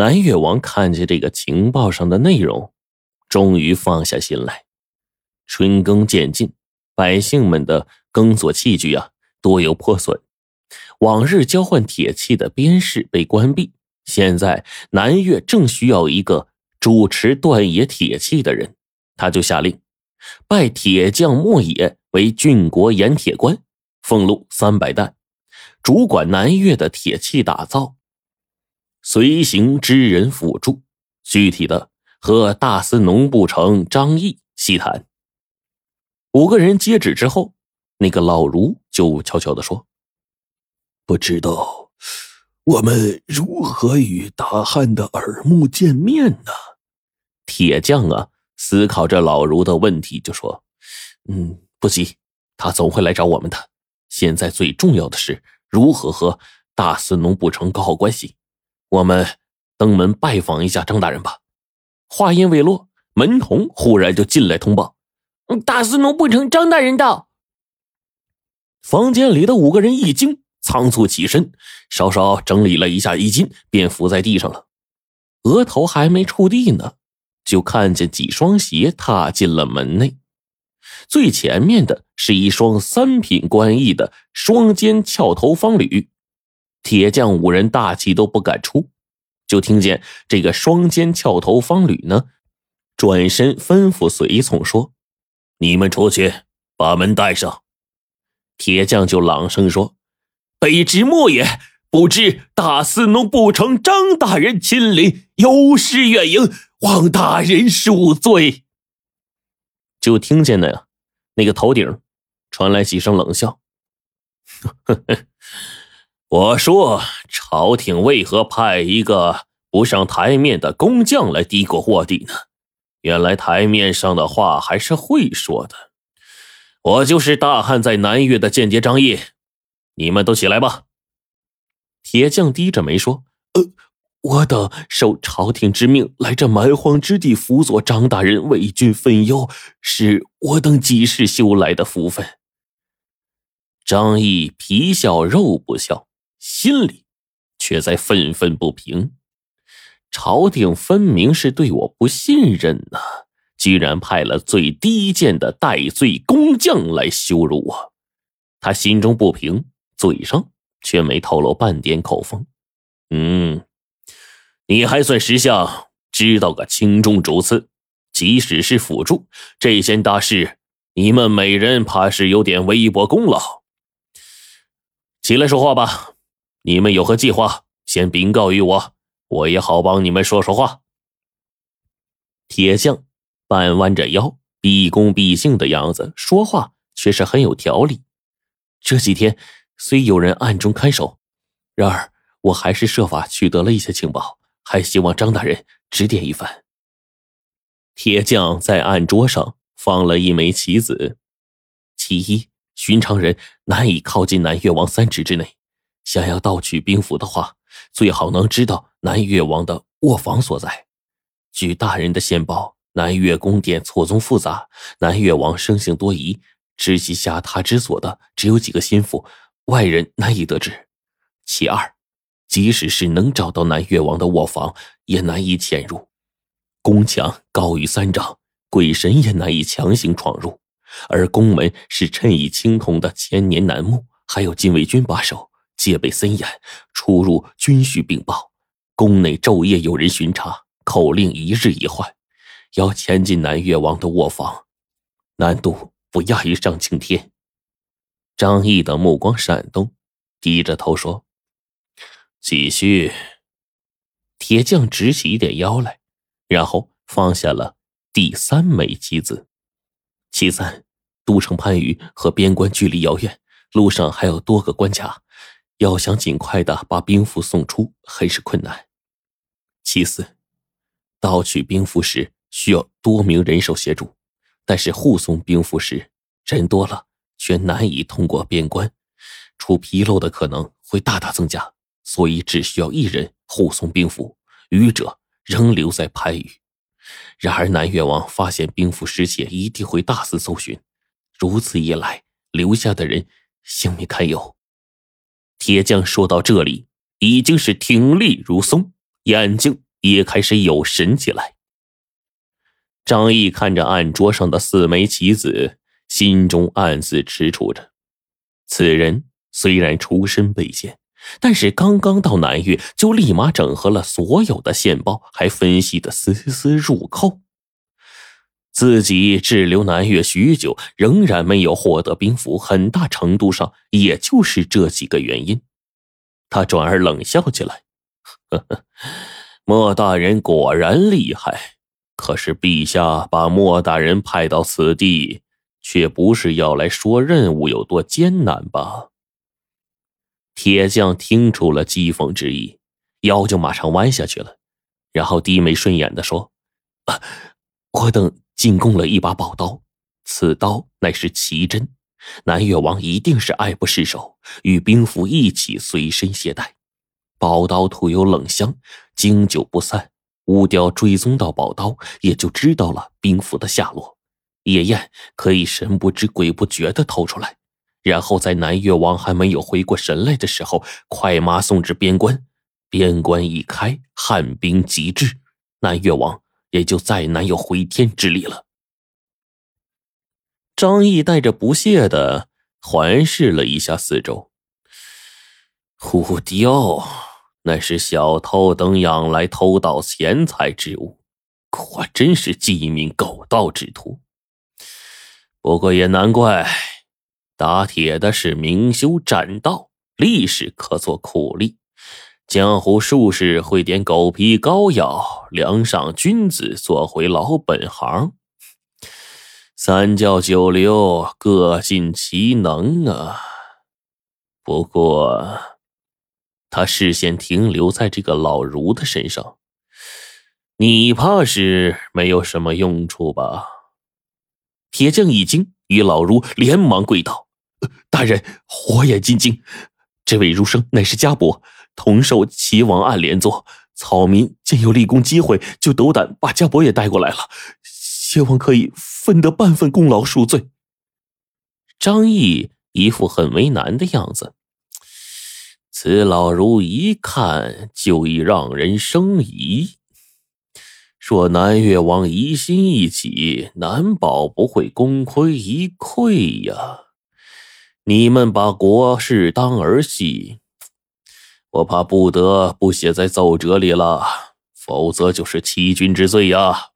南越王看见这个情报上的内容，终于放下心来。春耕渐近，百姓们的耕作器具啊多有破损。往日交换铁器的边市被关闭，现在南越正需要一个主持断冶铁器的人，他就下令，拜铁匠莫野为郡国盐铁官，俸禄三百担，主管南越的铁器打造。随行之人辅助，具体的和大司农部丞张毅细谈。五个人接旨之后，那个老儒就悄悄的说。不知道我们如何与大汉的耳目见面呢？铁匠啊，思考着老儒的问题，就说：“嗯，不急，他总会来找我们的。现在最重要的是如何和大司农部丞搞好关系。我们登门拜访一下张大人吧。”话音未落，门童忽然就进来通报：“大司农不成张大人到。”房间里的五个人一惊。仓促起身，稍稍整理了一下衣襟，便伏在地上了。额头还没触地呢，就看见几双鞋踏进了门内。最前面的是一双三品官役的双肩翘头方履。铁匠五人大气都不敢出，就听见这个双肩翘头方履呢，转身吩咐随从说：“你们出去把门带上。”铁匠就朗声说。卑职莫也，不知大司农不成张大人亲临，有失远迎，望大人恕罪。就听见那那个头顶传来几声冷笑。呵呵我说，朝廷为何派一个不上台面的工匠来嘀咕货底呢？原来台面上的话还是会说的。我就是大汉在南越的间谍张毅。你们都起来吧。铁匠低着眉说：“呃，我等受朝廷之命来这蛮荒之地辅佐张大人为君分忧，是我等几世修来的福分。”张毅皮笑肉不笑，心里却在愤愤不平。朝廷分明是对我不信任呐，居然派了最低贱的戴罪工匠来羞辱我，他心中不平。嘴上却没透露半点口风。嗯，你还算识相，知道个轻重主次。即使是辅助这件大事，你们每人怕是有点微薄功劳。起来说话吧，你们有何计划，先禀告于我，我也好帮你们说说话。铁匠半弯着腰，毕恭毕敬的样子，说话却是很有条理。这几天。虽有人暗中看守，然而我还是设法取得了一些情报，还希望张大人指点一番。铁匠在案桌上放了一枚棋子，其一，寻常人难以靠近南越王三尺之内，想要盗取兵符的话，最好能知道南越王的卧房所在。据大人的线报，南越宫殿错综复杂，南越王生性多疑，知其下榻之所的只有几个心腹。外人难以得知。其二，即使是能找到南越王的卧房，也难以潜入。宫墙高于三丈，鬼神也难以强行闯入。而宫门是衬以青铜的千年楠木，还有禁卫军把守，戒备森严，出入均需禀报。宫内昼夜有人巡查，口令一日一换。要潜进南越王的卧房，难度不亚于上青天。张毅的目光闪动，低着头说：“继续。”铁匠直起一点腰来，然后放下了第三枚棋子。其三，都城番禺和边关距离遥远，路上还有多个关卡，要想尽快的把兵符送出，很是困难。其次，盗取兵符时需要多名人手协助，但是护送兵符时人多了。却难以通过边关，出纰漏的可能会大大增加，所以只需要一人护送兵符，余者仍留在番禺。然而南越王发现兵符失窃，一定会大肆搜寻，如此一来，留下的人性命堪忧。铁匠说到这里，已经是挺立如松，眼睛也开始有神起来。张毅看着案桌上的四枚棋子，心中暗自踟蹰着：此人虽然出身卑贱，但是刚刚到南岳，就立马整合了所有的线报，还分析的丝丝入扣。自己滞留南岳许久，仍然没有获得兵符，很大程度上也就是这几个原因。他转而冷笑起来：“呵呵，莫大人果然厉害。可是陛下把莫大人派到此地，却不是要来说任务有多艰难吧？”铁匠听出了讥讽之意，腰就马上弯下去了，然后低眉顺眼的说：“啊，我等。”进贡了一把宝刀，此刀乃是奇珍，南越王一定是爱不释手，与兵符一起随身携带。宝刀涂有冷香，经久不散。乌雕追踪到宝刀，也就知道了兵符的下落。夜宴可以神不知鬼不觉的偷出来，然后在南越王还没有回过神来的时候，快马送至边关。边关一开，汉兵急至，南越王。也就再难有回天之力了。张毅带着不屑的环视了一下四周，虎雕那是小偷等养来偷盗钱财之物，果真是鸡鸣狗盗之徒。不过也难怪，打铁的是明修栈道，历史可做苦力。江湖术士会点狗皮膏药，梁上君子做回老本行。三教九流各尽其能啊。不过，他视线停留在这个老儒的身上，你怕是没有什么用处吧？铁匠一惊，与老儒连忙跪道：“大人，火眼金睛，这位儒生乃是家伯。”同受齐王暗连坐，草民见有立功机会，就斗胆把家伯也带过来了，希望可以分得半份功劳赎罪。张毅一副很为难的样子，此老儒一看就已让人生疑，说南越王疑心一起，难保不会功亏一篑呀。你们把国事当儿戏。我怕不得不写在奏折里了，否则就是欺君之罪呀！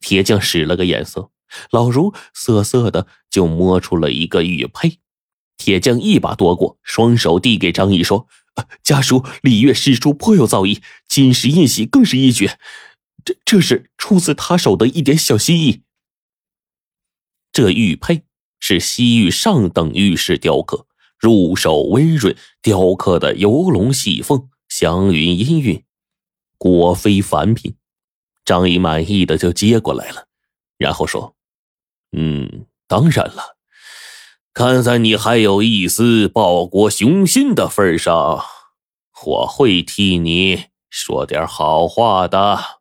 铁匠使了个眼色，老儒瑟瑟的就摸出了一个玉佩，铁匠一把夺过，双手递给张毅说：“家属礼乐诗书颇有造诣，金石印玺更是一绝，这这是出自他手的一点小心意。”这玉佩是西域上等玉石雕刻。入手温润，雕刻的游龙戏凤，祥云氤氲，果非凡品。张毅满意的就接过来了，然后说：“嗯，当然了，看在你还有一丝报国雄心的份上，我会替你说点好话的。”